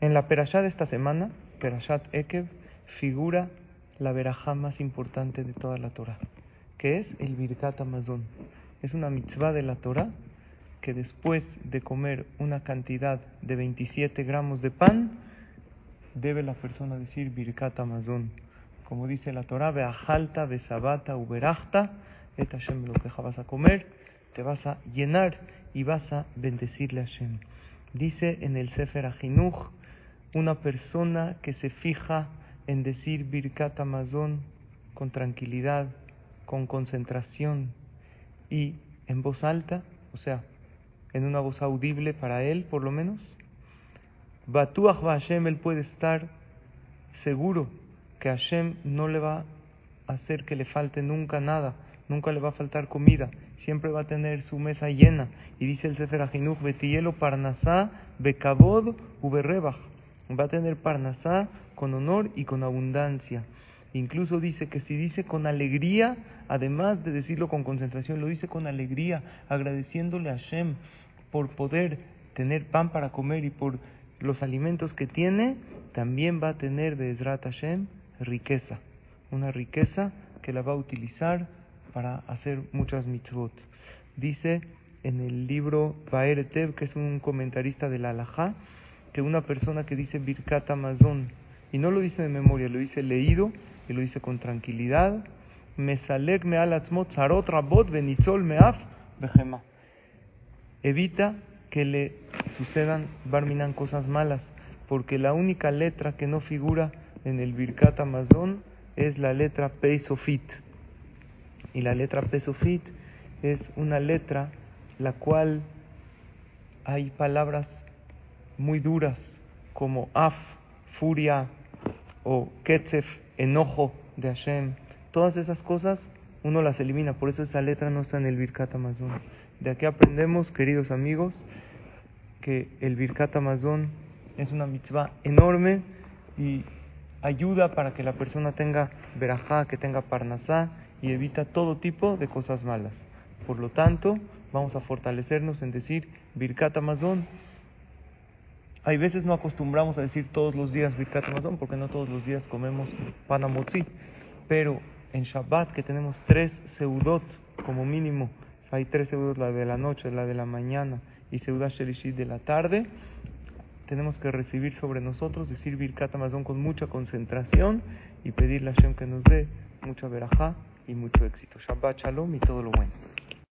En la perashá de esta semana, Perashat Ekev, figura la verajá más importante de toda la Torah, que es el Birkat Amazon. Es una mitzvah de la Torah que después de comer una cantidad de 27 gramos de pan, debe la persona decir Birkat Amazon. Como dice la Torah, Beajalta, Besabata, Uberachta, et Hashem lo que vas a comer, te vas a llenar y vas a bendecirle a Hashem. Dice en el Sefer Ajinuch, una persona que se fija en decir Birkat Amazon con tranquilidad, con concentración y en voz alta, o sea, en una voz audible para él por lo menos, Batuach Hashem, él puede estar seguro que Hashem no le va a hacer que le falte nunca nada, nunca le va a faltar comida, siempre va a tener su mesa llena. Y dice el Sefer Ajinuch, Betielo Parnasá, Bekabod, Uberrebach va a tener Parnasá con honor y con abundancia. Incluso dice que si dice con alegría, además de decirlo con concentración, lo dice con alegría, agradeciéndole a Hashem por poder tener pan para comer y por los alimentos que tiene, también va a tener Bezrat Hashem riqueza, una riqueza que la va a utilizar para hacer muchas mitzvot. Dice en el libro Baer Tev, que es un comentarista de la Alajá, que una persona que dice Birkat Amazon, y no lo dice de memoria, lo dice leído y lo dice con tranquilidad, me rabot benitzol meaf bejema. Evita que le sucedan barminan cosas malas, porque la única letra que no figura en el Birkat Amazon es la letra Pesofit. Y la letra Pesofit es una letra la cual hay palabras muy duras como af, furia o ketzef, enojo de Hashem. Todas esas cosas uno las elimina, por eso esa letra no está en el Birkat Amazon. De aquí aprendemos, queridos amigos, que el Birkat Amazon es una mitzvah enorme y ayuda para que la persona tenga verajá, que tenga parnasá y evita todo tipo de cosas malas. Por lo tanto, vamos a fortalecernos en decir Birkat Amazon hay veces no acostumbramos a decir todos los días Birkat Amazon porque no todos los días comemos panamotzi. Pero en Shabbat que tenemos tres seudot como mínimo, hay tres seudot, la de la noche, la de la mañana y seudat shelishit de la tarde, tenemos que recibir sobre nosotros, decir Birkat Amazon con mucha concentración y pedirle a Hashem que nos dé mucha verajá y mucho éxito. Shabbat Shalom y todo lo bueno.